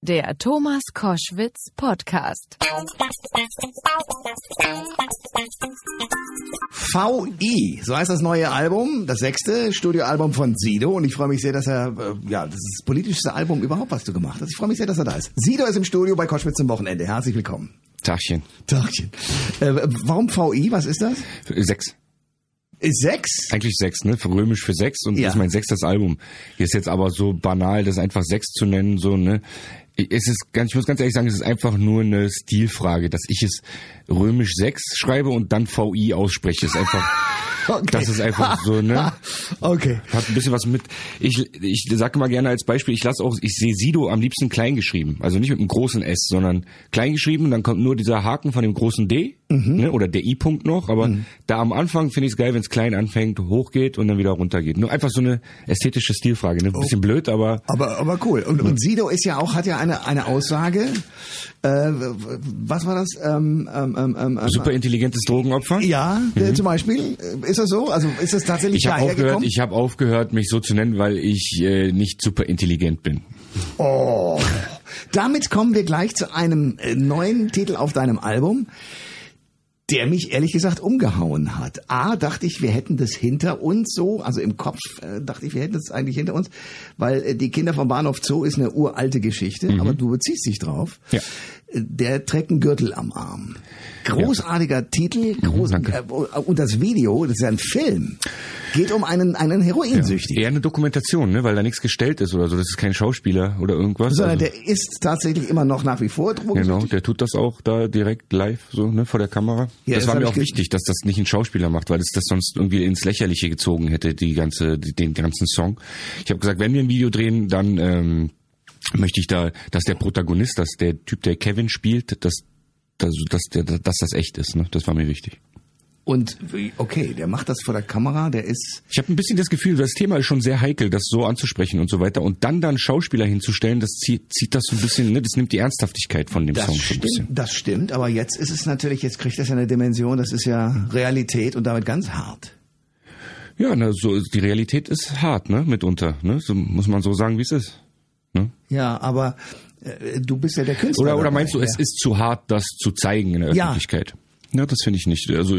Der Thomas Koschwitz Podcast. VI, so heißt das neue Album, das sechste Studioalbum von Sido und ich freue mich sehr, dass er, äh, ja, das ist das politischste Album überhaupt, was du gemacht hast. Ich freue mich sehr, dass er da ist. Sido ist im Studio bei Koschwitz zum Wochenende. Herzlich willkommen. Tagchen. Tagchen. Äh, warum VI, was ist das? Sechs. Ist sechs? Eigentlich sechs, ne? Für römisch für sechs und Ja. das ist mein sechstes Album. Hier ist jetzt aber so banal, das einfach sechs zu nennen, so, ne? Es ist ganz, ich muss ganz ehrlich sagen, es ist einfach nur eine Stilfrage, dass ich es römisch sechs schreibe und dann VI ausspreche. ist einfach, Okay. das ist einfach so, ne? Okay. Hat ein bisschen was mit. Ich, ich sage mal gerne als Beispiel, ich lasse auch, ich sehe Sido am liebsten klein geschrieben. Also nicht mit einem großen S, sondern klein geschrieben, dann kommt nur dieser Haken von dem großen D, ne, oder der I-Punkt noch, aber da am Anfang finde ich es geil, wenn es klein anfängt, hochgeht und dann wieder runtergeht. Nur einfach so eine ästhetische Stilfrage, ne? Ein bisschen blöd, aber Aber, aber cool. Und, und Sido ist ja auch, hat ja eine, eine Aussage. Äh, was war das? Ähm, ähm, ähm, ähm, super intelligentes Drogenopfer. Ja, äh, zum Beispiel. Äh, Ist das so? Also ist das tatsächlich Ich habe daher aufgehört, ich habe aufgehört, mich so zu nennen, weil ich äh, nicht super intelligent bin. Oh. Damit kommen wir gleich zu einem äh, neuen Titel auf deinem Album, der mich ehrlich gesagt umgehauen hat. A, dachte ich, wir hätten das hinter uns so, also im Kopf äh, dachte ich, wir hätten das eigentlich hinter uns, weil äh, die Kinder vom Bahnhof Zoo ist eine uralte Geschichte, aber du beziehst dich drauf. Ja. Äh, Der trägt einen Gürtel am Arm. Großartiger Titel, groß, danke. äh, und das Video, das ist ja ein Film, geht um einen, einen Heroinsüchtigen. Eher eine Dokumentation, ne, weil da nichts gestellt ist oder so. Das ist kein Schauspieler oder irgendwas. Sondern Also- der ist tatsächlich immer noch nach wie vor drogensüchtig. Genau, der tut das auch da direkt live, so, ne, vor der Kamera. Ja, das das war mir auch wichtig, dass das nicht ein Schauspieler macht, weil es das sonst irgendwie ins Lächerliche gezogen hätte, die ganze, den ganzen Song. Ich habe gesagt, wenn wir ein Video drehen, dann ähm, möchte ich da, dass der Protagonist, dass der Typ, der Kevin spielt, dass, dass, dass, dass das echt ist. Ne? Das war mir wichtig. Und okay, der macht das vor der Kamera, der ist Ich habe ein bisschen das Gefühl, das Thema ist schon sehr heikel, das so anzusprechen und so weiter. Und dann dann Schauspieler hinzustellen, das zieht, zieht das so ein bisschen, ne, das nimmt die Ernsthaftigkeit von dem das Song so ein bisschen. das stimmt, aber jetzt ist es natürlich, jetzt kriegt das ja eine Dimension, das ist ja Realität und damit ganz hart. Ja, na, so die Realität ist hart, ne, mitunter, ne? So muss man so sagen, wie es ist. Ne? Ja, aber äh, du bist ja der Künstler. Oder oder dabei, meinst du, es ja. ist zu hart, das zu zeigen in der Ja. Öffentlichkeit? Ja, das finde ich nicht. Also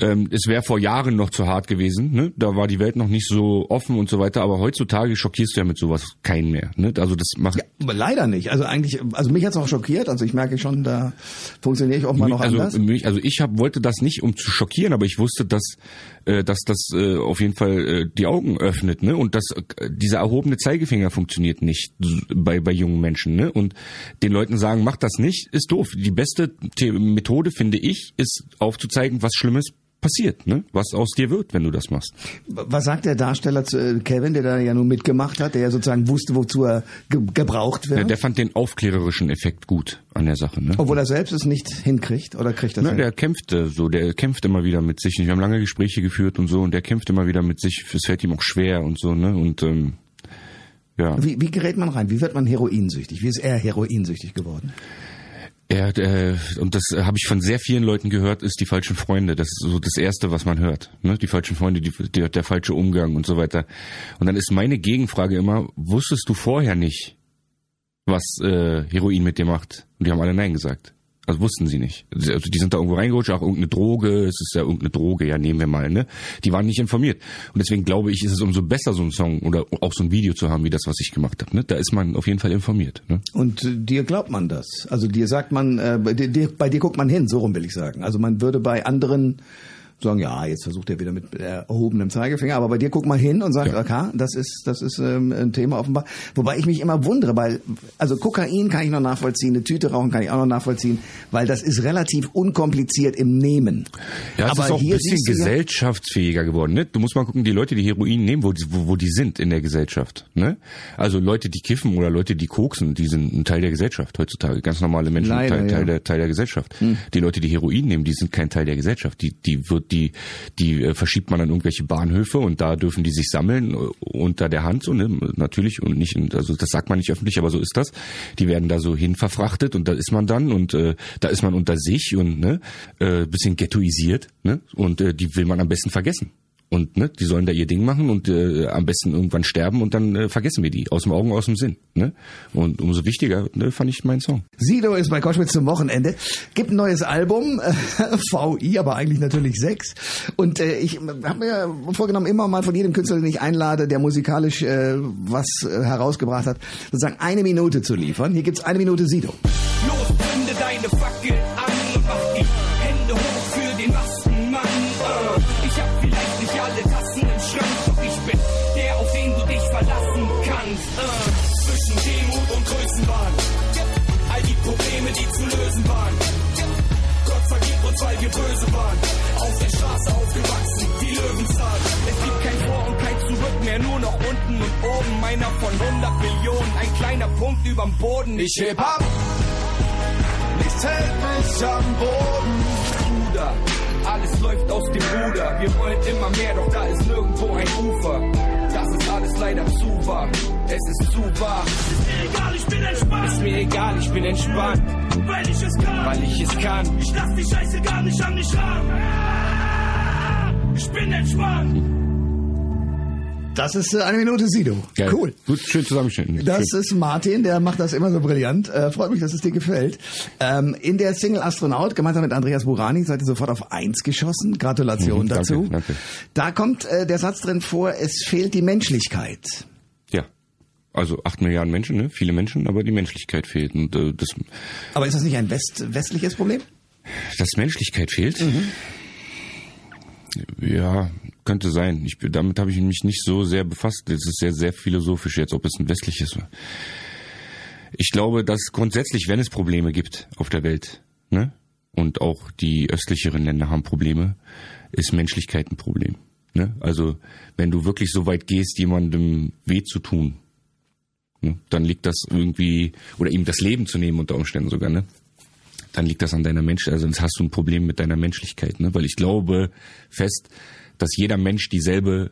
ähm, es wäre vor Jahren noch zu hart gewesen, ne? Da war die Welt noch nicht so offen und so weiter, aber heutzutage schockierst du ja mit sowas keinen mehr. Ne? Also das macht Aber leider nicht. Also eigentlich, also mich hat's auch schockiert. Also ich merke schon, da funktioniere ich auch mal noch also, anders. mich, also ich hab, wollte das nicht, um zu schockieren, aber ich wusste, dass, äh, dass das äh, auf jeden Fall äh, die Augen öffnet, ne? Und dass äh, dieser erhobene Zeigefinger funktioniert nicht bei bei jungen Menschen, ne? Und den Leuten sagen, mach das nicht, ist doof. Die beste Methode finde ich, ist aufzuzeigen, was Schlimmes passiert, ne? Was aus dir wird, wenn du das machst. Was sagt der Darsteller zu äh, Kevin, der da ja nun mitgemacht hat, der ja sozusagen wusste, wozu er ge gebraucht wird? Ja, der fand den aufklärerischen Effekt gut an der Sache, ne? obwohl er selbst es nicht hinkriegt oder kriegt das hin? der kämpfte so, der kämpft immer wieder mit sich. Wir haben lange Gespräche geführt und so und der kämpft immer wieder mit sich. Es fällt ihm auch schwer und so, ne? Und ähm, ja, Wie, wie gerät man rein? Wie wird man heroinsüchtig? Wie ist er heroinsüchtig geworden? Er, äh, und das habe ich von sehr vielen Leuten gehört, ist die falschen Freunde. Das ist so das Erste, was man hört. Ne? Die falschen Freunde, die, der, der falsche Umgang und so weiter. Und dann ist meine Gegenfrage immer, wusstest du vorher nicht, was äh, Heroin mit dir macht? Und die haben alle Nein gesagt. Also wussten sie nicht. Also die sind da irgendwo reingerutscht, auch irgendeine Droge, es ist ja irgendeine Droge, ja, nehmen wir mal, ne? Die waren nicht informiert. Und deswegen glaube ich, ist es umso besser, so einen Song oder auch so ein Video zu haben, wie das, was ich gemacht habe. Ne? Da ist man auf jeden Fall informiert. Ne? Und äh, dir glaubt man das? Also dir sagt man, äh, bei, dir, bei dir guckt man hin, so rum will ich sagen. Also man würde bei anderen sagen, ja, jetzt versucht er wieder mit äh, erhobenem Zeigefinger, aber bei dir guckt man hin und sagt, Ja. okay, das ist das ist ähm, ein Thema offenbar. Wobei ich mich immer wundere, weil also Kokain kann ich noch nachvollziehen, eine Tüte rauchen kann ich auch noch nachvollziehen, weil das ist relativ unkompliziert im Nehmen. Ja, es aber ist auch ein bisschen gesellschaftsfähiger geworden. Ne? Du musst mal gucken, die Leute, die Heroin nehmen, wo die, wo, wo die sind in der Gesellschaft. Ne? Also Leute, die kiffen oder Leute, die koksen, die sind ein Teil der Gesellschaft heutzutage. Ganz normale Menschen, Leider, Teil, ja. Teil, der, Teil der Gesellschaft. Die Leute, die Heroin nehmen, die sind kein Teil der Gesellschaft. Die, die wird die, die äh, verschiebt man an irgendwelche Bahnhöfe und da dürfen die sich sammeln äh, unter der Hand so ne? natürlich und nicht, also das sagt man nicht öffentlich, aber so ist das. Die werden da so hin verfrachtet und da ist man dann und äh, da ist man unter sich und ne, äh, bisschen ghettoisiert ne? und äh, die will man am besten vergessen. Und ne, die sollen da ihr Ding machen und äh, am besten irgendwann sterben und dann äh, vergessen wir die. Aus dem Augen, aus dem Sinn. Ne? Und umso wichtiger ne, fand ich meinen Song. Sido ist bei Koschwitz zum Wochenende. Gibt ein neues Album, äh, VI, aber eigentlich natürlich sechs. Und äh, ich habe mir vorgenommen, immer mal von jedem Künstler, den ich einlade, der musikalisch äh, was äh, herausgebracht hat, sozusagen eine Minute zu liefern. Hier gibt's eine Minute Sido. Los, zünde deine Fackel an mehr, nur noch unten und oben. Meiner von 100 Millionen, ein kleiner Punkt überm Boden. Ich heb ab. Nichts hält mich am Boden. Bruder, alles läuft aus dem Ruder. Wir wollen immer mehr, doch da ist nirgendwo ein Ufer. Das ist alles leider zu wahr. Es ist zu wahr. Ist mir egal, ich bin entspannt, Ist mir egal, ich bin entspannt, weil ich es kann. weil ich es kann. Ich lass die Scheiße gar nicht an mich ran. Ich bin entspannt. Das ist äh, eine Minute Sido. Geil. Cool. Gut, schön zusammengeschnitten. Das schön. ist Martin, der macht das immer so brillant. Äh, freut mich, dass es dir gefällt. Ähm, in der Single Astronaut, gemeinsam mit Andreas Burani, seid ihr sofort auf eins geschossen. Gratulation Mhm, danke, dazu. danke. Da kommt äh, der Satz drin vor, es fehlt die Menschlichkeit. Ja. Also acht Milliarden Menschen, ne? viele Menschen, aber die Menschlichkeit fehlt. Und äh, das, Aber ist das nicht ein West westliches Problem? dass Menschlichkeit fehlt, Mhm. Ja, könnte sein. Ich, damit habe ich mich nicht so sehr befasst. Das ist sehr, sehr philosophisch jetzt, ob es ein westliches war. Ich glaube, dass grundsätzlich, wenn es Probleme gibt auf der Welt, ne, und auch die östlicheren Länder haben Probleme, ist Menschlichkeit ein Problem. Ne? Also wenn du wirklich so weit gehst, jemandem weh zu tun, ne, dann liegt das irgendwie, oder ihm das Leben zu nehmen unter Umständen sogar, ne? Dann liegt das an deiner Mensch, also dann hast du ein Problem mit deiner Menschlichkeit, ne? Weil ich glaube fest, dass jeder Mensch dieselbe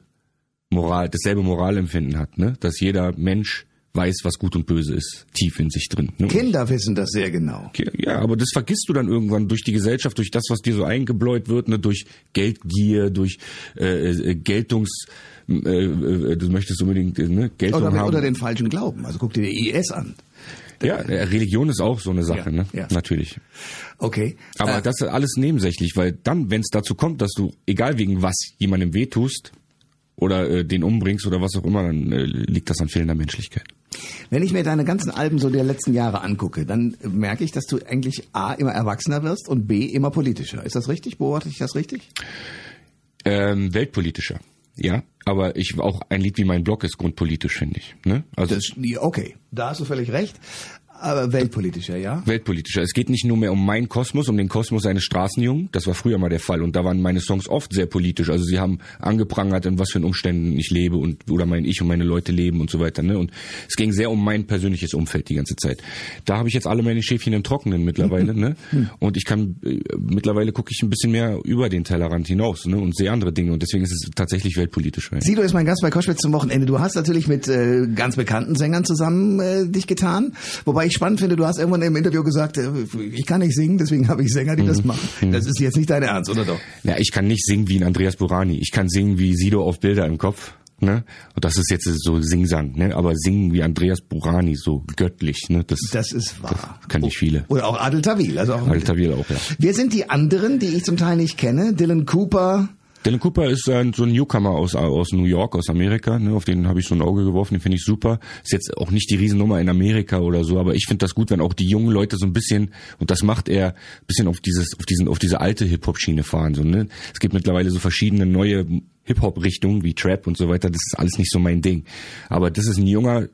Moral, dasselbe Moralempfinden hat, ne? Dass jeder Mensch weiß, was gut und böse ist, tief in sich drin. Ne? Kinder wissen das sehr genau. Ja, aber das vergisst du dann irgendwann durch die Gesellschaft, durch das, was dir so eingebläut wird, ne, durch Geldgier, durch äh, äh, Geltungs, äh, äh, du möchtest unbedingt äh, ne, Geltung Oder, haben. oder den falschen Glauben. Also guck dir die IS an. Ja, äh, Religion ist auch so eine Sache, Ja, ne? ja. Natürlich. Okay. Aber Äh, das ist alles nebensächlich, weil dann, wenn es dazu kommt, dass du, egal wegen was, jemandem wehtust oder äh, den umbringst oder was auch immer, dann äh, liegt das an fehlender Menschlichkeit. Wenn ich mir deine ganzen Alben so der letzten Jahre angucke, dann merke ich, dass du eigentlich A, immer erwachsener wirst und B, immer politischer. Ist das richtig? Beobachte ich das richtig? Ähm, weltpolitischer, ja. Aber ich auch ein Lied wie mein Blog ist grundpolitisch, finde ich. Ne? Also Das, okay, da hast du völlig recht. Aber weltpolitischer, ja? weltpolitischer. Es geht nicht nur mehr um meinen Kosmos, um den Kosmos eines Straßenjungen. Das war früher mal der Fall. Und da waren meine Songs oft sehr politisch. Also sie haben angeprangert, in was für Umständen ich lebe und oder mein Ich und meine Leute leben und so weiter. Ne? Und es ging sehr um mein persönliches Umfeld die ganze Zeit. Da habe ich jetzt alle meine Schäfchen im Trockenen mittlerweile. ne? Und ich kann äh, mittlerweile gucke ich ein bisschen mehr über den Tellerrand hinaus ne? und sehe andere Dinge. Und deswegen ist es tatsächlich weltpolitisch. Ja. Sido ist mein Gast bei Koschwitz zum Wochenende. Du hast natürlich mit äh, ganz bekannten Sängern zusammen äh, dich getan. Wobei ich spannend finde, du hast irgendwann im Interview gesagt, äh, ich kann nicht singen, deswegen habe ich Sänger, die das machen. Das ist jetzt nicht dein Ernst, oder doch? Ja, ich kann nicht singen wie ein Andreas Burani. Ich kann singen wie Sido auf Bilder im Kopf. Ne? Und das ist jetzt so Singsang, ne? Aber singen wie Andreas Burani, so göttlich, ne? Das, Das ist wahr. kann nicht viele. Oder auch Adel Tawil. Also auch Alter Wiel auch, ja. Wer sind die anderen, die ich zum Teil nicht kenne? Dylan Cooper. Dylan Cooper ist ein, so ein Newcomer aus, aus New York, aus Amerika. Ne? Auf den habe ich so ein Auge geworfen, den finde ich super. Ist jetzt auch nicht die Riesennummer in Amerika oder so, aber ich finde das gut, wenn auch die jungen Leute so ein bisschen, und das macht er, ein bisschen auf dieses, auf diesen, auf diese alte Hip-Hop-Schiene fahren. So, ne? Es gibt mittlerweile so verschiedene neue Hip-Hop-Richtungen wie Trap und so weiter. Das ist alles nicht so mein Ding. Aber das ist ein junger,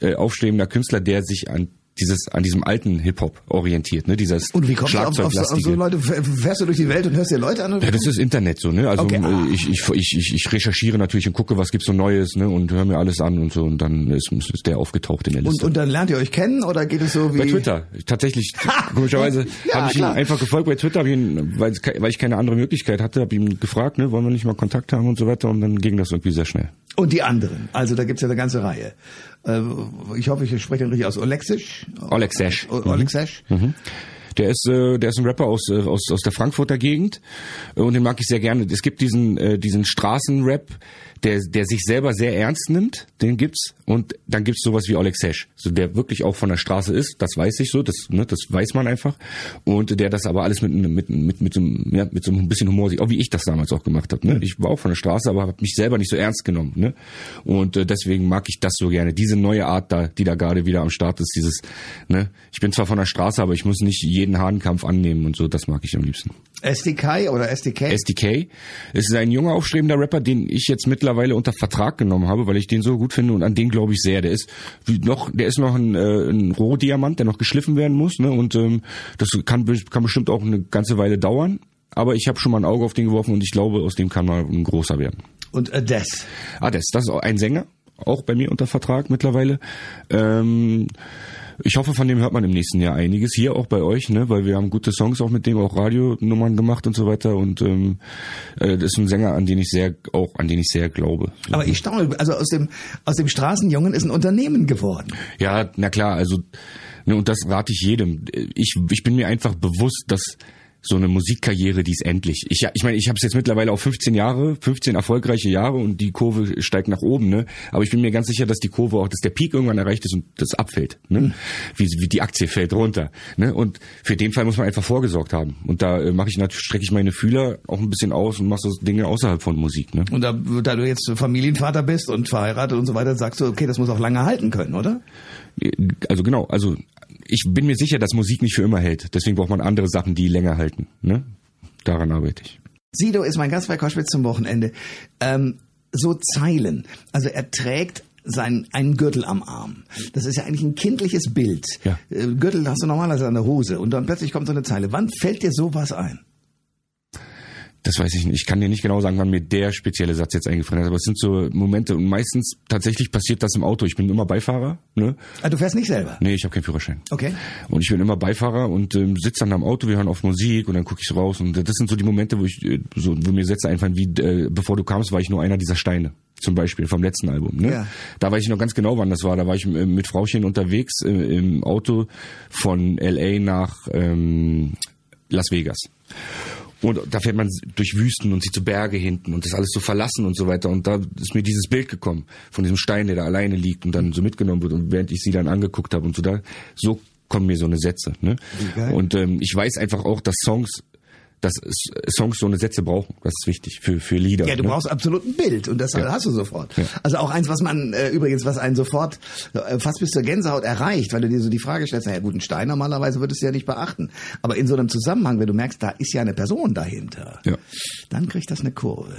äh, aufstrebender Künstler, der sich an dieses an diesem alten Hip-Hop orientiert, ne? Dieses Und wie kommst du auf, auf, so- auf so. Leute? Fährst du durch die Welt und hörst dir Leute an? Ja, das ist Internet so, ne? Also Okay, äh, ich, ich, ich, ich, recherchiere natürlich und gucke, was gibt's so Neues, ne? Und höre mir alles an und so und dann ist, ist der aufgetaucht in der und, Liste. und dann lernt ihr euch kennen oder geht es so wie... bei Twitter. Tatsächlich, komischerweise, Ja, habe ich ihn klar. einfach gefolgt bei Twitter, ihn, weil, weil ich keine andere Möglichkeit hatte, habe ihn gefragt, ne, wollen wir nicht mal Kontakt haben und so weiter und dann ging das irgendwie sehr schnell. Und die anderen. Also da gibt's ja eine ganze Reihe. Äh, ich hoffe, ich spreche den richtig aus. Olexisch? Olexisch. Olexisch? Mhm. Der ist, äh, der ist ein Rapper aus, äh, aus, aus der Frankfurter Gegend äh, und den mag ich sehr gerne. Es gibt diesen, äh, diesen Straßenrap, der, der sich selber sehr ernst nimmt, den gibt's. Und dann gibt's sowas wie Oleg Sesh, so der wirklich auch von der Straße ist, das weiß ich so, das, ne, das weiß man einfach. Und der das aber alles mit, mit, mit, mit, so, einem, ja, mit so ein bisschen Humor sieht, auch wie ich das damals auch gemacht habe. Ne? Ich war auch von der Straße, aber habe mich selber nicht so ernst genommen. Ne? Und äh, deswegen mag ich das so gerne. Diese neue Art da, die da gerade wieder am Start ist, dieses, ne, ich bin zwar von der Straße, aber ich muss nicht jeden Hahnkampf annehmen und so, das mag ich am liebsten. SDK oder SDK? SDK. Es ist ein junger, aufstrebender Rapper, den ich jetzt mittlerweile unter Vertrag genommen habe, weil ich den so gut finde und an den glaube ich sehr. Der ist wie noch, der ist noch ein, äh, ein Rohdiamant, der noch geschliffen werden muss, ne? Und ähm, das kann, kann bestimmt auch eine ganze Weile dauern. Aber ich habe schon mal ein Auge auf den geworfen und ich glaube, aus dem kann mal ein großer werden. Und Ades. Ades, das ist auch ein Sänger, auch bei mir unter Vertrag mittlerweile. Ähm, ich hoffe, von dem hört man im nächsten Jahr einiges. Hier auch bei euch, ne, weil wir haben gute Songs auch mit dem, auch Radionummern gemacht und so weiter. Und ähm, äh, das ist ein Sänger, an den ich sehr, auch an den ich sehr glaube. Aber ich staune, also aus dem aus dem Straßenjungen ist ein Unternehmen geworden. Ja, na klar, also ne, und das rate ich jedem. Ich, ich bin mir einfach bewusst, dass so eine Musikkarriere, die ist endlich. Ich, ich meine, ich habe es jetzt mittlerweile auf 15 Jahre, 15 erfolgreiche Jahre und die Kurve steigt nach oben. Ne? Aber ich bin mir ganz sicher, dass die Kurve auch, dass der Peak irgendwann erreicht ist und das abfällt. Ne? Mhm. Wie, wie die Aktie fällt runter. Ne? Und für den Fall muss man einfach vorgesorgt haben. Und da äh, mache ich natürlich, strecke ich meine Fühler auch ein bisschen aus und mache so Dinge außerhalb von Musik. Ne? Und da, da du jetzt Familienvater bist und verheiratet und so weiter, sagst du, okay, das muss auch lange halten können, oder? Also genau, also ich bin mir sicher, dass Musik nicht für immer hält. Deswegen braucht man andere Sachen, die länger halten. Ne? Daran arbeite ich. Sido ist mein Gast bei Koschwitz zum Wochenende. Ähm, so Zeilen. Also er trägt sein, einen Gürtel am Arm. Das ist ja eigentlich ein kindliches Bild. Ja. Äh, Gürtel hast du normalerweise an der Hose und dann plötzlich kommt so eine Zeile. Wann fällt dir sowas ein? Das weiß ich nicht. Ich kann dir nicht genau sagen, wann mir der spezielle Satz jetzt eingefallen ist, aber es sind so Momente und meistens tatsächlich passiert das im Auto. Ich bin immer Beifahrer. Ne? Ah, du fährst nicht selber? Nee, ich habe keinen Führerschein. Okay. Und ich bin immer Beifahrer und ähm, sitze dann am Auto, wir hören auf Musik und dann gucke ich so raus und das sind so die Momente, wo ich äh, so, wo mir Sätze einfallen, wie äh, bevor du kamst, war ich nur einer dieser Steine zum Beispiel vom letzten Album. Ne? Ja. Da weiß ich noch ganz genau, wann das war. Da war ich äh, mit Frauchen unterwegs äh, im Auto von LA nach ähm, Las Vegas. Und da fährt man durch Wüsten und sieht so Berge hinten und das alles so verlassen und so weiter. Und da ist mir dieses Bild gekommen von diesem Stein, der da alleine liegt und dann so mitgenommen wird. Und während ich sie dann angeguckt habe und so da, so kommen mir so eine Sätze. Ne? Und ähm, ich weiß einfach auch, dass Songs dass Songs so eine Sätze brauchen. Das ist wichtig für, für Lieder. Ja, du ne? brauchst absolut ein Bild und das Ja. hast du sofort. Ja. Also auch eins, was man äh, übrigens, was einen sofort äh, fast bis zur Gänsehaut erreicht, weil du dir so die Frage stellst, naja gut, ein Stein normalerweise würdest du ja nicht beachten. Aber in so einem Zusammenhang, wenn du merkst, da ist ja eine Person dahinter, Ja. dann kriegt das eine Kurve.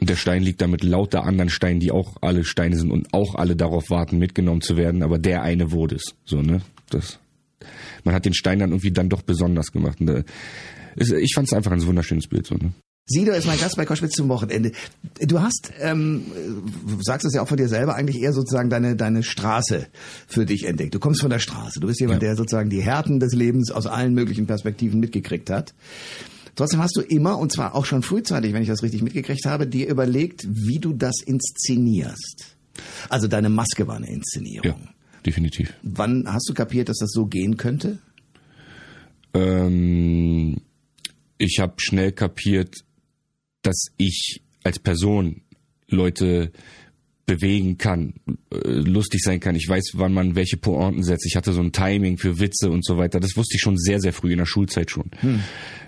Und der Stein liegt da mit lauter anderen Steinen, die auch alle Steine sind und auch alle darauf warten, mitgenommen zu werden, aber der eine wurde es. So, ne? Das, man hat den Stein dann irgendwie dann doch besonders gemacht. Und, äh, ich fand es einfach ein wunderschönes Bild. So, ne? Sido ist mein Gast bei Koschwitz zum Wochenende. Du hast, ähm, du sagst es ja auch von dir selber, eigentlich eher sozusagen deine, deine Straße für dich entdeckt. Du kommst von der Straße. Du bist jemand, Ja. der sozusagen die Härten des Lebens aus allen möglichen Perspektiven mitgekriegt hat. Trotzdem hast du immer, und zwar auch schon frühzeitig, wenn ich das richtig mitgekriegt habe, dir überlegt, wie du das inszenierst. Also deine Maske war eine Inszenierung. Ja, definitiv. Wann hast du kapiert, dass das so gehen könnte? Ähm, ich habe schnell kapiert, dass ich als Person Leute bewegen kann, äh, lustig sein kann. Ich weiß, wann man welche Pointen setzt. Ich hatte so ein Timing für Witze und so weiter. Das wusste ich schon sehr, sehr früh in der Schulzeit schon.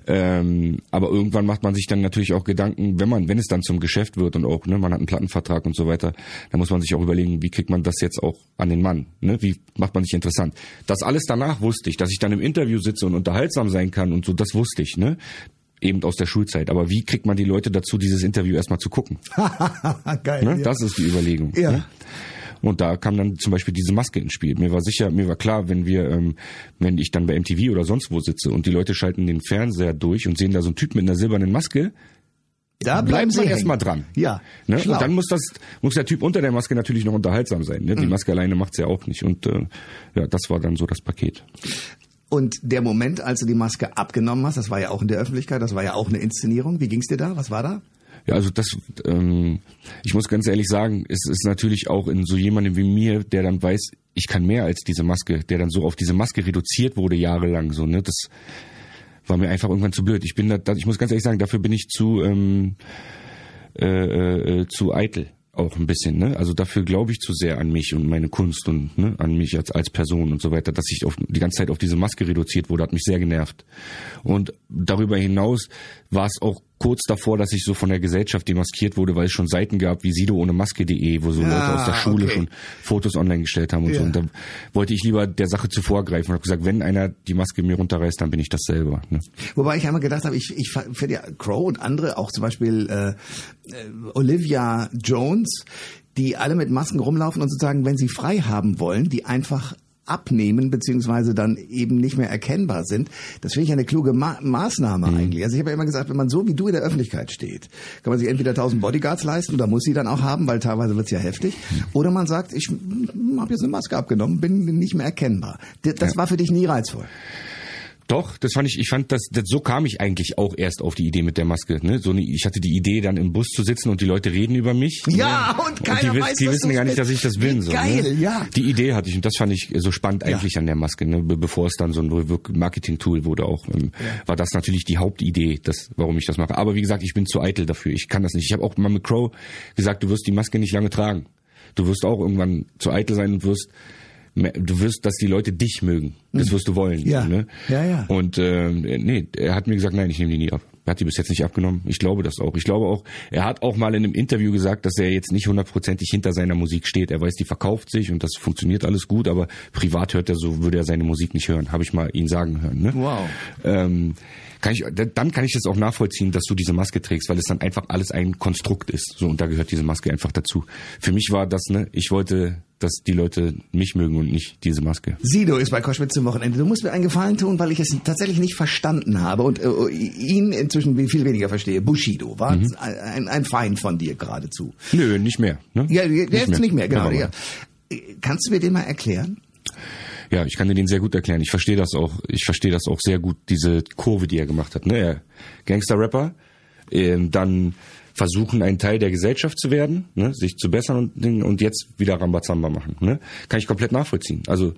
Ähm, aber irgendwann macht man sich dann natürlich auch Gedanken, wenn man, wenn es dann zum Geschäft wird und auch, ne, man hat einen Plattenvertrag und so weiter, dann muss man sich auch überlegen, wie kriegt man das jetzt auch an den Mann? Ne? Wie macht man sich interessant? Das alles danach wusste ich, dass ich dann im Interview sitze und unterhaltsam sein kann und so, das wusste ich, ne? Eben aus der Schulzeit. Aber wie kriegt man die Leute dazu, dieses Interview erstmal zu gucken? Geil. Ne? ja. Das ist die Überlegung. Ja. Ne? Und da kam dann zum Beispiel diese Maske ins Spiel. Mir war sicher, mir war klar, wenn wir, ähm, wenn ich dann bei MTV oder sonst wo sitze und die Leute schalten den Fernseher durch und sehen da so einen Typ mit einer silbernen Maske, da bleiben sie erstmal dran. Ja. Ne? Und dann muss das, muss der Typ unter der Maske natürlich noch unterhaltsam sein. Ne? Mhm. Die Maske alleine macht's ja auch nicht. Und äh, ja, das war dann so das Paket. Und der Moment, als du die Maske abgenommen hast, das war ja auch in der Öffentlichkeit, das war ja auch eine Inszenierung. Wie ging's dir da? Was war da? Ja, also das, ähm, ich muss ganz ehrlich sagen, es ist natürlich auch in so jemandem wie mir, der dann weiß, ich kann mehr als diese Maske, der dann so auf diese Maske reduziert wurde jahrelang, so ne, das war mir einfach irgendwann zu blöd. Ich bin da, ich muss ganz ehrlich sagen, dafür bin ich zu ähm, äh, äh, zu eitel auch ein bisschen, ne? Also dafür glaube ich zu sehr an mich und meine Kunst und ne, an mich als als Person und so weiter, dass ich auf, die ganze Zeit auf diese Maske reduziert wurde, hat mich sehr genervt. Und darüber hinaus war es auch kurz davor, dass ich so von der Gesellschaft demaskiert wurde, weil es schon Seiten gab wie Sido ohne Maske.de, wo so Ah, Leute aus der Schule okay. schon Fotos online gestellt haben und Ja. so. Und da wollte ich lieber der Sache zuvorgreifen und habe gesagt, wenn einer die Maske mir runterreißt, dann bin ich das selber. Ne? Wobei ich einmal gedacht habe, ich, ich finde ja Crow und andere, auch zum Beispiel äh, äh, Olivia Jones, die alle mit Masken rumlaufen und sozusagen, wenn sie frei haben wollen, die einfach abnehmen beziehungsweise dann eben nicht mehr erkennbar sind. Das finde ich eine kluge Ma Maßnahme eigentlich. Also ich habe ja immer gesagt, wenn man so wie du in der Öffentlichkeit steht, kann man sich entweder 1000 Bodyguards leisten oder muss sie dann auch haben, weil teilweise wird's ja heftig. Oder man sagt, ich habe jetzt eine Maske abgenommen, bin nicht mehr erkennbar. Das war für dich nie reizvoll. Doch, das fand ich, ich fand das, das, so kam ich eigentlich auch erst auf die Idee mit der Maske. Ne? So, eine- ich hatte die Idee, dann im Bus zu sitzen und die Leute reden über mich. Ja, ne? und keiner die, weiß, die wissen gar nicht, dass ich das bin. So, geil, ne? ja. Die Idee hatte ich und das fand ich so spannend eigentlich an der Maske, ne? Be bevor es dann so ein Marketing-Tool wurde auch, ähm, war das natürlich die Hauptidee, das, warum ich das mache. Aber wie gesagt, ich bin zu eitel dafür. Ich kann das nicht. Ich habe auch mal mit Crow gesagt, du wirst die Maske nicht lange tragen. Du wirst auch irgendwann zu eitel sein und wirst du wirst, dass die Leute dich mögen. Das wirst du wollen. Mhm. Ja. Ne? Ja, ja. Und äh, nee, er hat mir gesagt, nein, ich nehme die nie ab. Er hat die bis jetzt nicht abgenommen. Ich glaube das auch. Ich glaube auch, er hat auch mal in einem Interview gesagt, dass er jetzt nicht hundertprozentig hinter seiner Musik steht. Er weiß, die verkauft sich und das funktioniert alles gut, aber privat hört er so, würde er seine Musik nicht hören. Habe ich mal ihn sagen hören. Ne? Wow. Ähm, kann ich, dann kann ich das auch nachvollziehen, dass du diese Maske trägst, weil es dann einfach alles ein Konstrukt ist. So und da gehört diese Maske einfach dazu. Für mich war das, ne, ich wollte, dass die Leute mich mögen und nicht diese Maske. Sido ist bei Koschwitz zum Wochenende. Du musst mir einen Gefallen tun, weil ich es tatsächlich nicht verstanden habe und äh, ihn inzwischen viel weniger verstehe. Bushido war Mhm. ein, ein Feind von dir geradezu. Nö, nicht mehr. Ne? Ja, der ist nicht mehr, genau. Ja. Kannst du mir den mal erklären? Ja, ich kann dir den sehr gut erklären. Ich verstehe das auch. Ich verstehe das auch sehr gut, diese Kurve, die er gemacht hat. Ne? Er Gangster-Rapper, ähm, dann versuchen, ein Teil der Gesellschaft zu werden, ne? sich zu bessern und, und jetzt wieder Rambazamba machen. Ne? Kann ich komplett nachvollziehen. Also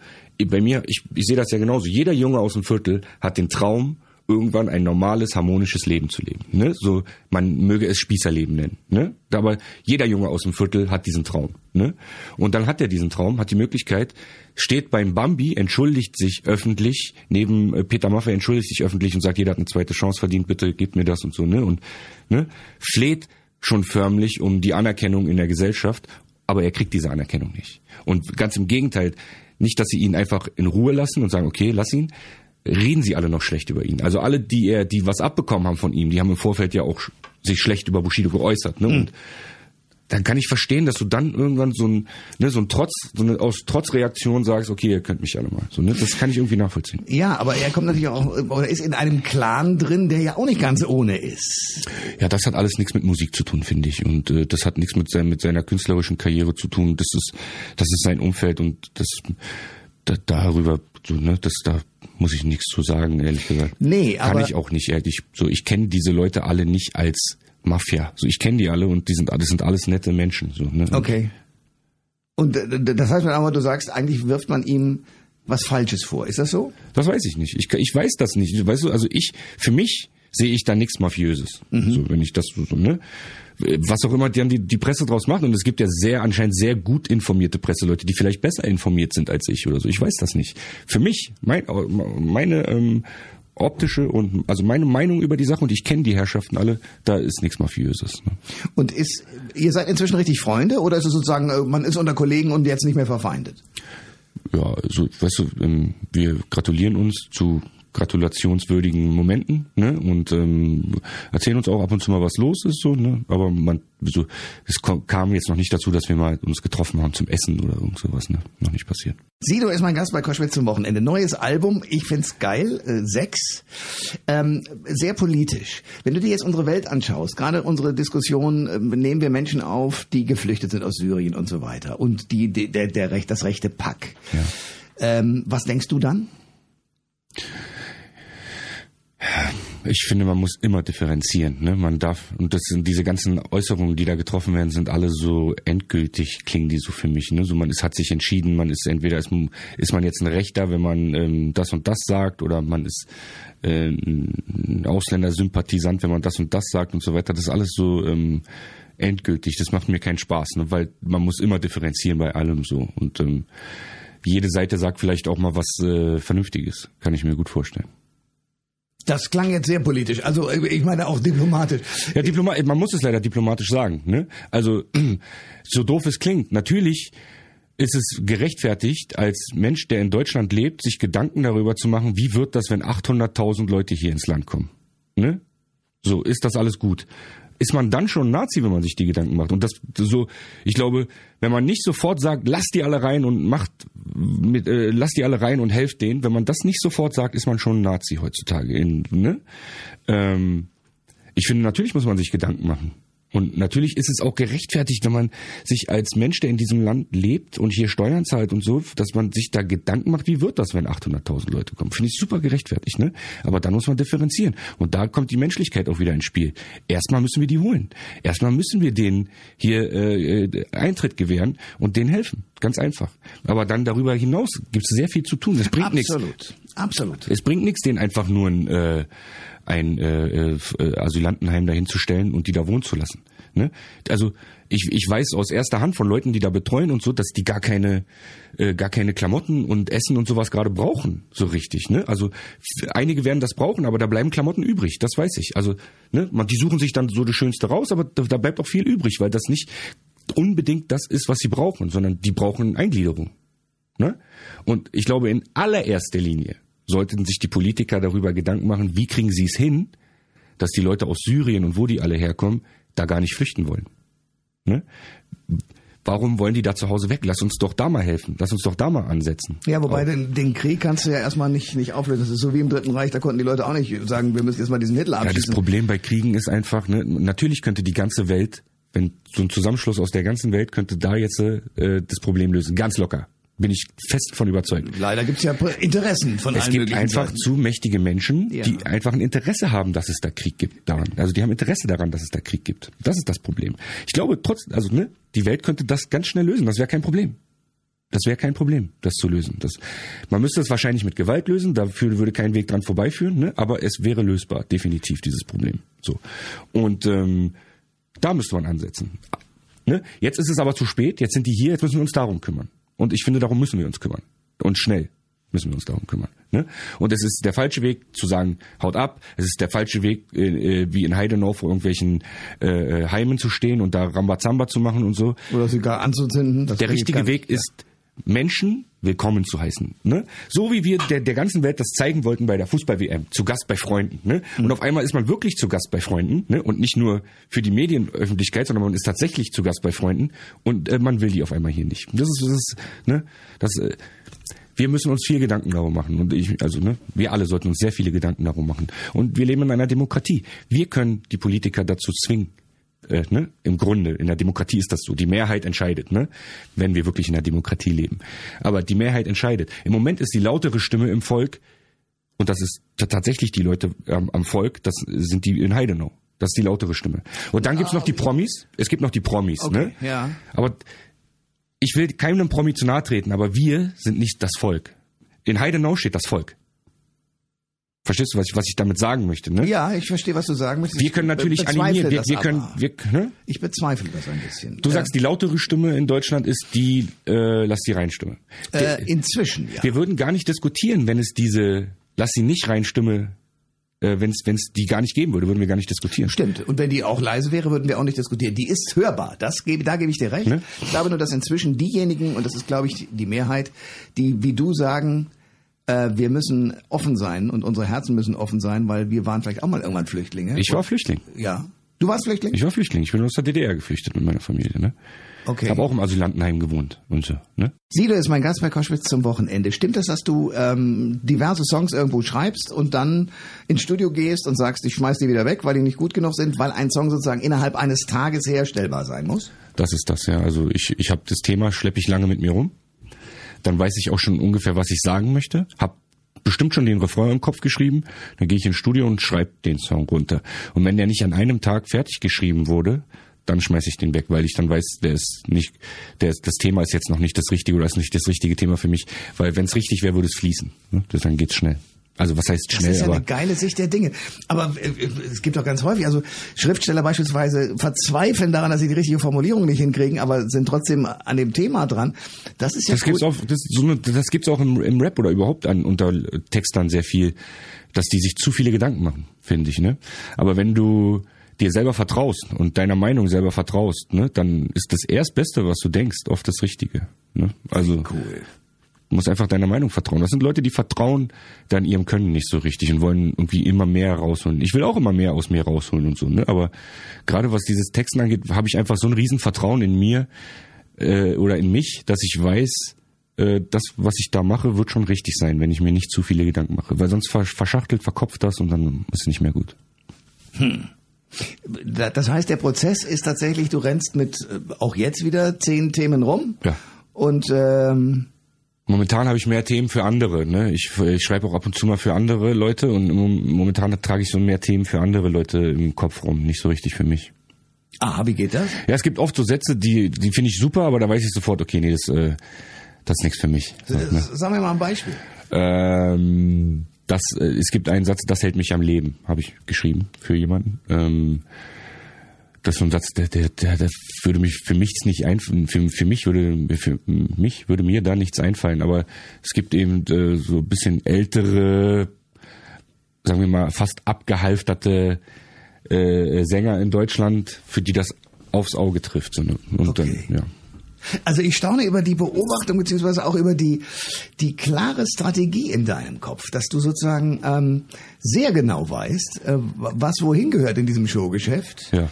bei mir, ich, ich sehe das ja genauso. Jeder Junge aus dem Viertel hat den Traum, irgendwann ein normales, harmonisches Leben zu leben. Ne? So, man möge es Spießerleben nennen. Ne? Aber jeder Junge aus dem Viertel hat diesen Traum. Ne? Und dann hat er diesen Traum, hat die Möglichkeit, steht beim Bambi, entschuldigt sich öffentlich, neben äh, Peter Maffay entschuldigt sich öffentlich und sagt, jeder hat eine zweite Chance verdient, bitte gebt mir das und so, ne? Und ne? fleht schon förmlich um die Anerkennung in der Gesellschaft, aber er kriegt diese Anerkennung nicht. Und ganz im Gegenteil, nicht, dass sie ihn einfach in Ruhe lassen und sagen, okay, lass ihn, reden sie alle noch schlecht über ihn. Also alle, die er, die was abbekommen haben von ihm, die haben im Vorfeld ja auch sich schlecht über Bushido geäußert. Ne? Und dann kann ich verstehen, dass du dann irgendwann so ein, ne, so ein Trotz, so eine aus Trotzreaktion sagst, okay, ihr könnt mich alle mal. So, ne? Das kann ich irgendwie nachvollziehen. Ja, aber er kommt natürlich auch, oder ist in einem Clan drin, der ja auch nicht ganz ohne ist. Ja, das hat alles nichts mit Musik zu tun, finde ich. Und äh, das hat nichts mit, sein, mit seiner künstlerischen Karriere zu tun. Das ist, das ist sein Umfeld und das da, darüber, so, ne, das da muss ich nichts zu sagen, ehrlich gesagt. Nee, Kann aber- ich auch nicht, ehrlich. So, ich kenne diese Leute alle nicht als Mafia. So, ich kenne die alle und die sind, das sind alles nette Menschen. So, ne? Okay. Und äh, das heißt aber, du sagst, eigentlich wirft man ihm was Falsches vor. Ist das so? Das weiß ich nicht. Ich, ich weiß das nicht. Weißt du, also ich, für mich sehe ich da nichts Mafiöses. So, wenn ich das so, ne? Was auch immer dann die, die Presse draus macht. Und es gibt ja sehr, anscheinend sehr gut informierte Presseleute, die vielleicht besser informiert sind als ich oder so. Ich weiß das nicht. Für mich, mein, meine, ähm, optische und, also meine Meinung über die Sache, und ich kenne die Herrschaften alle, da ist nichts Mafiöses. Ne? Und ist, ihr seid inzwischen richtig Freunde oder ist es sozusagen, äh, man ist unter Kollegen und jetzt nicht mehr verfeindet? ja, also, weißt du, ähm, wir gratulieren uns zu gratulationswürdigen Momenten, ne? Und ähm, erzählen uns auch ab und zu mal, was los ist, so, ne? Aber man, so, es kam jetzt noch nicht dazu, dass wir mal uns getroffen haben zum Essen oder irgend sowas, ne? Noch nicht passiert. Sido ist mein Gast bei Koschwitz zum Wochenende. Neues Album, ich find's geil, äh, sechs, ähm, sehr politisch. Wenn du dir jetzt unsere Welt anschaust, gerade unsere Diskussion, äh, nehmen wir Menschen auf, die geflüchtet sind aus Syrien und so weiter und die, die der, der Recht, das rechte Pack. Ähm, was denkst du dann? Ich finde, man muss immer differenzieren. Ne? Man darf, und das sind diese ganzen Äußerungen, die da getroffen werden, sind alle so endgültig, klingen die so für mich. Ne? So man ist, hat sich entschieden, man ist entweder ist, ist man jetzt ein Rechter, wenn man ähm, das und das sagt, oder man ist äh, ein Ausländersympathisant, wenn man das und das sagt und so weiter. Das ist alles so ähm, endgültig. Das macht mir keinen Spaß, ne? weil man muss immer differenzieren bei allem so. Und ähm, jede Seite sagt vielleicht auch mal was äh, Vernünftiges, kann ich mir gut vorstellen. Das klang jetzt sehr politisch, also äh, ich meine auch diplomatisch. Ja, Diplomat, man muss es leider diplomatisch sagen. Ne? Also so doof es klingt, natürlich ist es gerechtfertigt, als Mensch, der in Deutschland lebt, sich Gedanken darüber zu machen, wie wird das, wenn 800.000 Leute hier ins Land kommen? Ne? So, ist das alles gut? Ist man dann schon Nazi, wenn man sich die Gedanken macht. Und das so, ich glaube, wenn man nicht sofort sagt, lasst die alle rein und macht mit, äh, lasst die alle rein und helft denen, wenn man das nicht sofort sagt, ist man schon Nazi heutzutage. In, ne? ähm, ich finde, natürlich muss man sich Gedanken machen. Und natürlich ist es auch gerechtfertigt, wenn man sich als Mensch, der in diesem Land lebt und hier Steuern zahlt und so, dass man sich da Gedanken macht, wie wird das, wenn 800.000 Leute kommen. Finde ich super gerechtfertigt, ne? Aber dann muss man differenzieren. Und da kommt die Menschlichkeit auch wieder ins Spiel. Erstmal müssen wir die holen. Erstmal müssen wir denen hier äh, Eintritt gewähren und denen helfen. Ganz einfach. Aber dann darüber hinaus gibt es sehr viel zu tun. Das bringt nichts. Absolut. Absolut. Es bringt nichts, denen einfach nur ein äh, ein äh, äh, Asylantenheim dahin und die da wohnen zu lassen. Ne? Also ich, ich weiß aus erster Hand von Leuten, die da betreuen und so, dass die gar keine äh, gar keine Klamotten und Essen und sowas gerade brauchen, so richtig. Ne? Also einige werden das brauchen, aber da bleiben Klamotten übrig, das weiß ich. Also ne, man, die suchen sich dann so das Schönste raus, aber da, da bleibt auch viel übrig, weil das nicht unbedingt das ist, was sie brauchen, sondern die brauchen Eingliederung. Ne? Und ich glaube in allererster Linie sollten sich die Politiker darüber Gedanken machen, wie kriegen sie es hin, dass die Leute aus Syrien und wo die alle herkommen, da gar nicht flüchten wollen. Ne? Warum wollen die da zu Hause weg? Lass uns doch da mal helfen. Lass uns doch da mal ansetzen. Ja, wobei den, den Krieg kannst du ja erstmal nicht, nicht auflösen. Das ist so wie im Dritten Reich, da konnten die Leute auch nicht sagen, wir müssen jetzt mal diesen Hitler abschießen. Ja, das Problem bei Kriegen ist einfach, ne, natürlich könnte die ganze Welt, wenn so ein Zusammenschluss aus der ganzen Welt könnte da jetzt äh, das Problem lösen. Ganz locker. Bin ich fest von überzeugt. Leider gibt's ja Interessen von Es allen gibt möglichen einfach Seiten. zu mächtige Menschen, Ja. die einfach ein Interesse haben, dass es da Krieg gibt daran. Also die haben Interesse daran, dass es da Krieg gibt. Das ist das Problem. Ich glaube trotzdem, also ne, die Welt könnte das ganz schnell lösen. Das wäre kein Problem. Das wäre kein Problem, das zu lösen. Das, man müsste es wahrscheinlich mit Gewalt lösen, dafür würde kein Weg dran vorbeiführen, ne? aber es wäre lösbar, definitiv, dieses Problem. So. Und ähm, da müsste man ansetzen. Ne? Jetzt ist es aber zu spät, jetzt sind die hier, jetzt müssen wir uns darum kümmern. Und ich finde, darum müssen wir uns kümmern. Und schnell müssen wir uns darum kümmern. Ne? Und es ist der falsche Weg zu sagen, haut ab. Es ist der falsche Weg, äh, äh, wie in Heidenau vor irgendwelchen äh, äh, Heimen zu stehen und da Rambazamba zu machen und so. Oder sogar anzuzünden. Das Der richtige gar Weg ist, Menschen willkommen zu heißen. Ne? So wie wir der, der ganzen Welt das zeigen wollten bei der Fußball-WM, zu Gast bei Freunden. Ne? Und auf einmal ist man wirklich zu Gast bei Freunden ne? und nicht nur für die Medienöffentlichkeit, sondern man ist tatsächlich zu Gast bei Freunden und äh, man will die auf einmal hier nicht. Das ist, das ist ne? das, äh, wir müssen uns viel Gedanken darum machen und ich, also ne, wir alle sollten uns sehr viele Gedanken darum machen. Und wir leben in einer Demokratie. Wir können die Politiker dazu zwingen, äh, ne? Im Grunde, in der Demokratie ist das so. Die Mehrheit entscheidet, ne? wenn wir wirklich in der Demokratie leben. Aber die Mehrheit entscheidet. Im Moment ist die lautere Stimme im Volk, und das ist tatsächlich die Leute ähm, am Volk, das sind die in Heidenau. Das ist die lautere Stimme. Und dann gibt's noch die Promis. Es gibt noch die Promis. Okay, ne? ja. Aber ich will keinem Promi zu nahe treten, aber wir sind nicht das Volk. In Heidenau steht das Volk. Verstehst du, was ich, was ich damit sagen möchte? Ne? Ja, ich verstehe, was du sagen möchtest. Wir können Ich natürlich animieren. Wir, wir können, aber. wir, ne? Ich bezweifle das ein bisschen. Du sagst, die lautere Stimme in Deutschland ist die äh, Lass sie rein Stimme. äh, inzwischen, ja. Wir würden gar nicht diskutieren, wenn es diese Lass sie nicht rein Stimme, äh, wenn es die gar nicht geben würde, würden wir gar nicht diskutieren. Stimmt. Und wenn die auch leise wäre, würden wir auch nicht diskutieren. Die ist hörbar. Das gebe, da gebe ich dir recht. Ne? Ich glaube nur, dass inzwischen diejenigen, und das ist, glaube ich, die Mehrheit, die, wie du sagen, äh, wir müssen offen sein und unsere Herzen müssen offen sein, weil wir waren vielleicht auch mal irgendwann Flüchtlinge. Ich war Flüchtling. Ja. Du warst Flüchtling? Ich war Flüchtling. Ich bin aus der DDR geflüchtet mit meiner Familie. Ne? Okay. Ich habe auch im Asylantenheim gewohnt und so. Ne? Sido ist mein Gast bei Koschwitz zum Wochenende. Stimmt es, dass du ähm, diverse Songs irgendwo schreibst und dann ins Studio gehst und sagst, ich schmeiß die wieder weg, weil die nicht gut genug sind, weil ein Song sozusagen innerhalb eines Tages herstellbar sein muss? Das ist das, ja. Also ich, ich habe das Thema, schleppe ich lange mit mir rum. Dann weiß ich auch schon ungefähr, was ich sagen möchte. Hab bestimmt schon den Refrain im Kopf geschrieben, dann gehe ich ins Studio und schreibe den Song runter. Und wenn der nicht an einem Tag fertig geschrieben wurde, dann schmeiße ich den weg, weil ich dann weiß, der ist nicht, der ist, das Thema ist jetzt noch nicht das Richtige oder ist nicht das richtige Thema für mich, weil wenn es richtig wäre, würde es fließen. Ne? Dann geht's schnell. Also was heißt Das schnell, ist ja aber eine geile Sicht der Dinge. Aber äh, es gibt auch ganz häufig, also Schriftsteller beispielsweise verzweifeln daran, dass sie die richtige Formulierung nicht hinkriegen, aber sind trotzdem an dem Thema dran. Das ist ja Das gibt's auch, das, so eine, das gibt's auch im, im Rap oder überhaupt an unter Textern sehr viel, dass die sich zu viele Gedanken machen, finde ich, ne? Aber wenn du dir selber vertraust und deiner Meinung selber vertraust, ne, dann ist das Erstbeste, was du denkst, oft das Richtige. Ne? Also cool. Du musst einfach deiner Meinung vertrauen. Das sind Leute, die vertrauen dann ihrem Können nicht so richtig und wollen irgendwie immer mehr rausholen. Ich will auch immer mehr aus mir rausholen und so, ne? Aber gerade was dieses Texten angeht, habe ich einfach so ein riesen Vertrauen in mir äh, oder in mich, dass ich weiß, äh, das, was ich da mache, wird schon richtig sein, wenn ich mir nicht zu viele Gedanken mache. Weil sonst versch- verschachtelt, verkopft das und dann ist es nicht mehr gut. Da- Das heißt, der Prozess ist tatsächlich, du rennst mit äh, auch jetzt wieder zehn Themen rum. Ja. Und ähm, Momentan habe ich mehr Themen für andere. Ne? Ich, ich schreibe auch ab und zu mal für andere Leute und mom- momentan trage ich so mehr Themen für andere Leute im Kopf rum, nicht so richtig für mich. aha, wie geht das? Ja, es gibt oft so Sätze, die, die finde ich super, aber da weiß ich sofort, okay, nee, das, äh, das ist nichts für mich. So, ne? Sag mir mal ein Beispiel. ähm, das, äh, es gibt einen Satz, das hält mich am Leben, habe ich geschrieben für jemanden. Ähm, das ist so ein Satz, der, der, der, der würde mich für mich nicht einfallen. Für, für mich würde für mich würde mir da nichts einfallen. Aber es gibt eben äh, so ein bisschen ältere, sagen wir mal, fast abgehalfterte äh, Sänger in Deutschland, für die das aufs Auge trifft. So, ne? Und Okay. dann, ja. Also ich staune über die Beobachtung beziehungsweise auch über die die klare Strategie in deinem Kopf, dass du sozusagen ähm, sehr genau weißt, äh, was wohin gehört in diesem Showgeschäft. ja.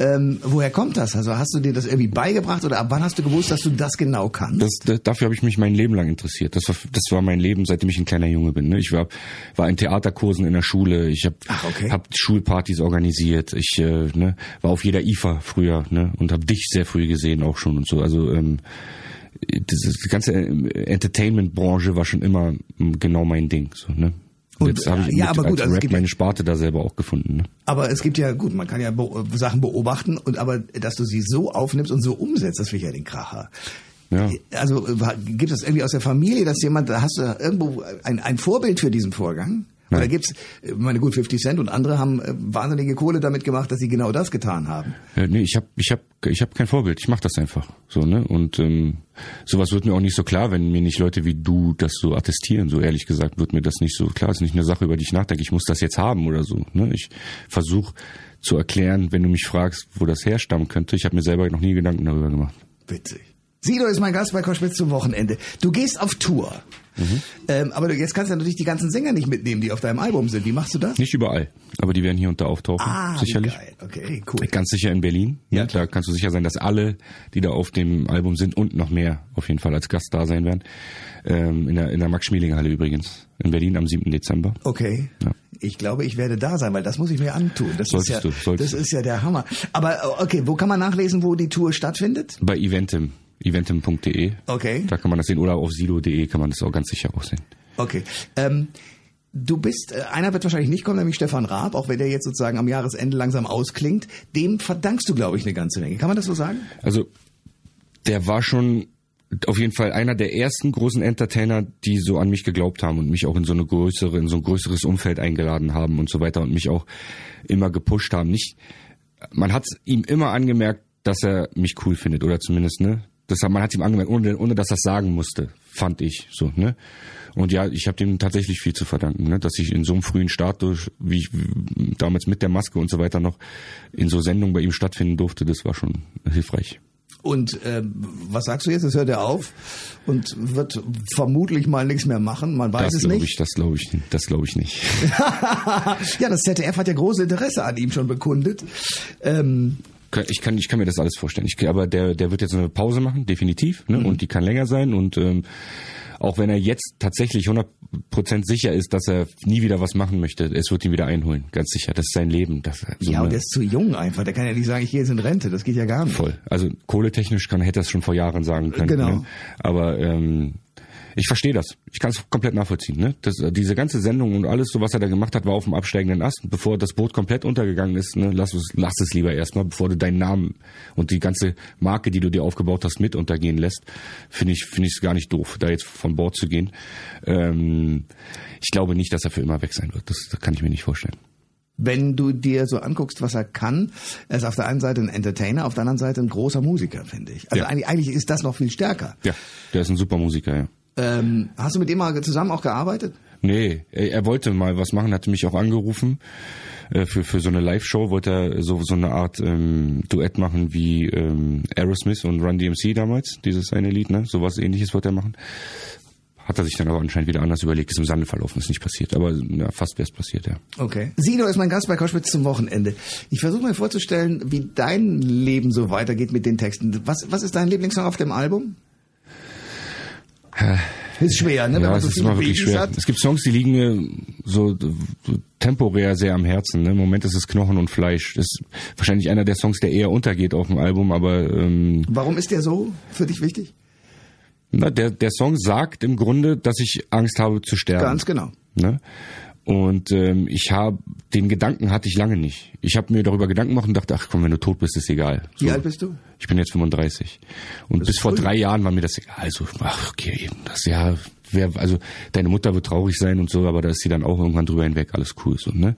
Ähm, woher kommt das? Also hast du dir das irgendwie beigebracht oder ab wann hast du gewusst, dass du das genau kannst? Das, das, dafür habe ich mich mein Leben lang interessiert. Das war, das war mein Leben, seitdem ich ein kleiner Junge bin. Ne? Ich war, war in Theaterkursen in der Schule. Ich habe okay. hab Schulpartys organisiert. Ich äh, ne, war auf jeder IFA früher ne? und habe dich sehr früh gesehen auch schon und so. Also ähm, das, die ganze äh, Entertainment-Branche war schon immer ähm, genau mein Ding. So, ne? Und, jetzt habe ich ja, mit, aber gut, als also es Rap gibt- meine Sparte da selber auch gefunden. Ne? Aber es gibt ja, gut, man kann ja be Sachen beobachten und aber, dass du sie so aufnimmst und so umsetzt, das finde ich ja den Kracher. Ja. Also gibt es irgendwie aus der Familie, dass jemand, da hast du irgendwo ein, ein Vorbild für diesen Vorgang? Oder Nein. gibt's, äh, meine gut 50 Cent und andere haben äh, wahnsinnige Kohle damit gemacht, dass sie genau das getan haben. Ja, nee, ich habe ich hab, ich hab kein Vorbild. Ich mache das einfach so, ne? Und ähm, sowas wird mir auch nicht so klar, wenn mir nicht Leute wie du das so attestieren. So ehrlich gesagt wird mir das nicht so klar. Es ist nicht eine Sache, über die ich nachdenke. Ich muss das jetzt haben oder so. Ne? Ich versuche zu erklären, wenn du mich fragst, wo das herstammen könnte. Ich habe mir selber noch nie Gedanken darüber gemacht. Witzig. Sido ist mein Gast bei Koschwitz zum Wochenende. Du gehst auf Tour. Ähm, aber jetzt kannst du natürlich die ganzen Sänger nicht mitnehmen, die auf deinem Album sind. Wie machst du das? Nicht überall, aber die werden hier und da auftauchen, Ah, sicherlich. geil. Okay, cool. Ganz sicher in Berlin. Ja. Ja. Da kannst du sicher sein, dass alle, die da auf dem Album sind und noch mehr auf jeden Fall als Gast da sein werden. Ähm, in der, in der Max-Schmeling-Halle übrigens. In Berlin am 7. Dezember. Okay. Ja. Ich glaube, ich werde da sein, weil das muss ich mir antun. Das Solltest ist ja, du, solltest das ist ja der Hammer. Aber okay, wo kann man nachlesen, wo die Tour stattfindet? Bei Eventim, eventim.de. Okay. Da kann man das sehen oder auf silo.de kann man das auch ganz sicher auch sehen. Okay. Ähm, du bist, äh, einer wird wahrscheinlich nicht kommen, nämlich Stefan Raab, auch wenn der jetzt sozusagen am Jahresende langsam ausklingt. Dem verdankst du, glaube ich, eine ganze Menge. Kann man das so sagen? Also der war schon auf jeden Fall einer der ersten großen Entertainer, die so an mich geglaubt haben und mich auch in so eine größere, in so ein größeres Umfeld eingeladen haben und so weiter und mich auch immer gepusht haben. Nicht, man hat ihm immer angemerkt, dass er mich cool findet oder zumindest ne, das hat, man hat ihm angemerkt, ohne, ohne dass er es sagen musste, fand ich so ne. Und ja, ich habe dem tatsächlich viel zu verdanken, ne, dass ich in so einem frühen Status, wie ich damals mit der Maske und so weiter noch in so Sendungen bei ihm stattfinden durfte, das war schon hilfreich. Und ähm, was sagst du jetzt? Es hört er auf und wird vermutlich mal nichts mehr machen. Man weiß Das es nicht. ich, das glaube ich, das glaube ich nicht. ja, das ZDF hat ja große Interesse an ihm schon bekundet. Ähm, Ich kann, ich kann mir das alles vorstellen. Ich, aber der, der wird jetzt eine Pause machen, definitiv, Mhm. ne? und die kann länger sein. Und ähm, auch wenn er jetzt tatsächlich 100% sicher ist, dass er nie wieder was machen möchte, es wird ihn wieder einholen, ganz sicher. Das ist sein Leben. Das, so ja, und der ist zu jung einfach. Der kann ja nicht sagen, ich gehe jetzt in Rente. Das geht ja gar nicht. voll. Also kohletechnisch kann, hätte er es schon vor Jahren sagen können. Genau. Ne? Aber ähm, Ich verstehe das. Ich kann es komplett nachvollziehen. Ne? Das, äh, diese ganze Sendung und alles, so was er da gemacht hat, war auf dem absteigenden Ast. Bevor das Boot komplett untergegangen ist, ne, lass, es, lass es lieber erstmal, bevor du deinen Namen und die ganze Marke, die du dir aufgebaut hast, mit untergehen lässt. Finde ich finde ich es gar nicht doof, da jetzt von Bord zu gehen. Ähm, ich glaube nicht, dass er für immer weg sein wird. Das, das kann ich mir nicht vorstellen. Wenn du dir so anguckst, was er kann, er ist auf der einen Seite ein Entertainer, auf der anderen Seite ein großer Musiker, finde ich. Also Ja. eigentlich, eigentlich ist das noch viel stärker. Ja, der ist ein super Musiker, ja. Ähm, hast du mit dem mal zusammen auch gearbeitet? Nee, er, wollte mal was machen, hatte mich auch angerufen äh, für für so eine Live-Show, wollte er so so eine Art ähm, Duett machen wie ähm, Aerosmith und Run DMC damals, dieses eine Lied, ne? Sowas ähnliches wollte er machen. Hat er sich dann aber anscheinend wieder anders überlegt, ist im Sande verlaufen, ist nicht passiert. Aber ja, fast wäre es passiert, ja. Okay. Sido ist mein Gast bei Koschwitz zum Wochenende. Ich versuche mir vorzustellen, wie dein Leben so weitergeht mit den Texten. Was, was ist dein Lieblingssong auf dem Album? Ist schwer, ne? ja, man es so ist immer wirklich schwer. hat. Es gibt Songs, die liegen mir so, so temporär sehr am Herzen. Ne? Im Moment ist es Knochen und Fleisch. Das ist wahrscheinlich einer der Songs, der eher untergeht auf dem Album, aber ähm, Warum ist der so für dich wichtig? na, der, der Song sagt im Grunde, dass ich Angst habe zu sterben. Ganz genau. Ne? Und ähm, ich habe den Gedanken hatte ich lange nicht. Ich habe mir darüber Gedanken gemacht und dachte, ach komm, wenn du tot bist, ist egal. So. Wie alt bist du? Ich bin jetzt 35. Und bis vor drei Jahren war mir das egal. Also, ach, okay, das ja, wer, also deine Mutter wird traurig sein und so, aber da ist sie dann auch irgendwann drüber hinweg, alles cool so, ne?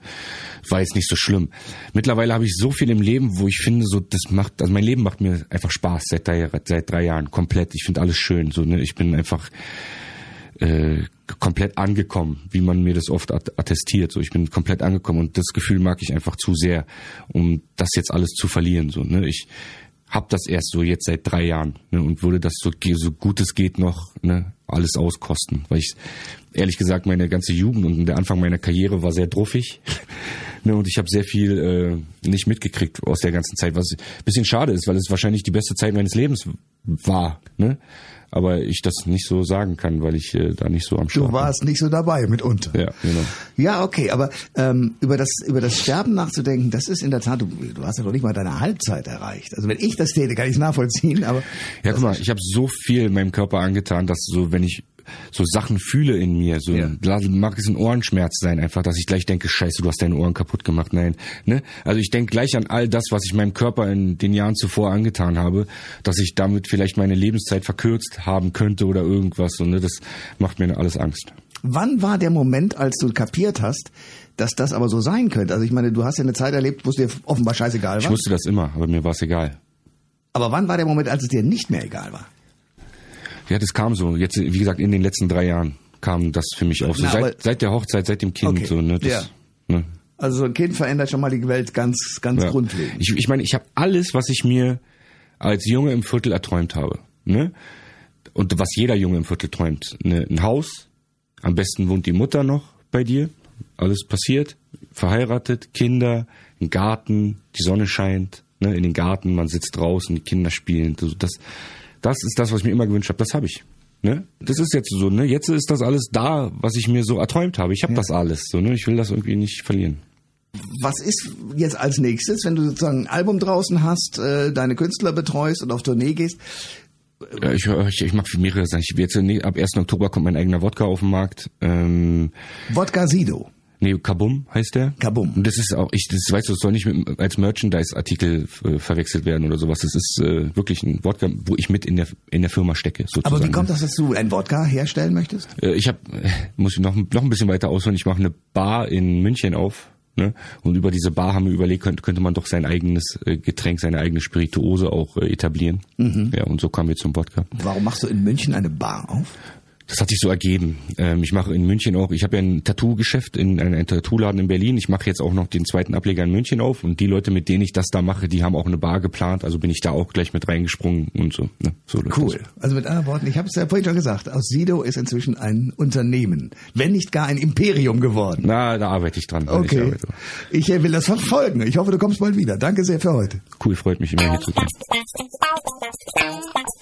War jetzt nicht so schlimm. Mittlerweile habe ich so viel im Leben, wo ich finde, so, das macht, also mein Leben macht mir einfach Spaß seit drei, seit drei Jahren, komplett. Ich finde alles schön, so, ne? Ich bin einfach äh, komplett angekommen, wie man mir das oft at- attestiert. So, ich bin komplett angekommen und das Gefühl mag ich einfach zu sehr, um das jetzt alles zu verlieren. So, ne? Ich hab das erst so jetzt seit drei Jahren ne? und würde das so, so gut es geht noch ne? alles auskosten, weil ich ehrlich gesagt meine ganze Jugend und der Anfang meiner Karriere war sehr druffig. Ne, und ich habe sehr viel äh, nicht mitgekriegt aus der ganzen Zeit, was ein bisschen schade ist, weil es wahrscheinlich die beste Zeit meines Lebens war. Ne? Aber ich das nicht so sagen kann, weil ich äh, da nicht so am Start Du warst nicht so dabei mitunter. bin. Ja, genau. Ja, okay, aber ähm, über das über das Sterben nachzudenken, das ist in der Tat, du, du hast ja noch nicht mal deine Halbzeit erreicht. Also wenn ich das täte, kann ich es nachvollziehen, aber Ja, guck mal, ich habe so viel meinem Körper angetan, dass so, wenn ich so Sachen fühle in mir, so Ja. mag es ein Ohrenschmerz sein, einfach, dass ich gleich denke, scheiße, du hast deine Ohren kaputt gemacht. Nein, ne? Also ich denke gleich an all das, was ich meinem Körper in den Jahren zuvor angetan habe, dass ich damit vielleicht meine Lebenszeit verkürzt haben könnte oder irgendwas. Und ne, das macht mir alles Angst. wann war der Moment, als du kapiert hast, dass das aber so sein könnte? Also ich meine, du hast ja eine Zeit erlebt, wo es dir offenbar scheißegal Ich war. wusste das immer, aber mir war es egal. Aber wann war der Moment, als es dir nicht mehr egal war? Ja, das kam so. Jetzt, wie gesagt, in den letzten drei Jahren kam das für mich auf. So Na, seit, seit der Hochzeit, seit dem Kind, Okay. so, ne? Das, Ja. ne? Also so ein Kind verändert schon mal die Welt ganz ganz Ja. grundlegend. Ich, ich meine, ich habe alles, was ich mir als Junge im Viertel erträumt habe. Ne? Und was jeder Junge im Viertel träumt. Ne, ein Haus, am besten wohnt die Mutter noch bei dir. Alles passiert, verheiratet, Kinder, ein Garten, die Sonne scheint, ne, in den Garten, man sitzt draußen, die Kinder spielen. Das, das ist das, was ich mir immer gewünscht habe. Das habe ich. Ne? Das ist jetzt so, ne? Jetzt ist das alles da, was ich mir so erträumt habe. Ich habe das alles. So, ne? Ich will das irgendwie nicht verlieren. Was ist jetzt als nächstes, wenn du sozusagen ein Album draußen hast, äh, deine Künstler betreust und auf Tournee gehst? Ja, ich, ich, ich mag mehrere Sachen. Ich, jetzt, ab 1. Oktober kommt mein eigener Wodka auf den Markt. Ähm, Wodka Sido. Nee, Kabum heißt der. Kabum. Und das ist auch, ich, das weißt du, das soll nicht mit, als Merchandise-Artikel äh, verwechselt werden oder sowas. Das ist äh, wirklich ein Wodka, wo ich mit in der in der Firma stecke. Sozusagen. Aber wie kommt das, dass du ein Wodka herstellen möchtest? Äh, ich habe, muss ich noch, noch ein bisschen weiter ausholen. Ich mache eine Bar in München auf. Ne? Und über diese Bar haben wir überlegt, könnte, könnte man doch sein eigenes äh, Getränk, seine eigene Spirituose auch äh, etablieren. Ja, und so kamen wir zum Wodka. Warum machst du in München eine Bar auf? Das hat sich so ergeben. Ähm, ich mache in München auch, ich habe ja ein Tattoo-Geschäft in ein, ein Tattoo-Laden in Berlin. Ich mache jetzt auch noch den zweiten Ableger in München auf und die Leute, mit denen ich das da mache, die haben auch eine Bar geplant. Also bin ich da auch gleich mit reingesprungen und so. Ne? so Cool. Also mit anderen Worten, ich habe es ja vorhin schon gesagt, aus Sido ist inzwischen ein Unternehmen, wenn nicht gar ein Imperium geworden. Das. Na, da arbeite ich dran. Ich Okay. arbeite. Ich äh, will das verfolgen. Ich hoffe, du kommst bald wieder. Danke sehr für heute. Cool, freut mich immer hier zu sein.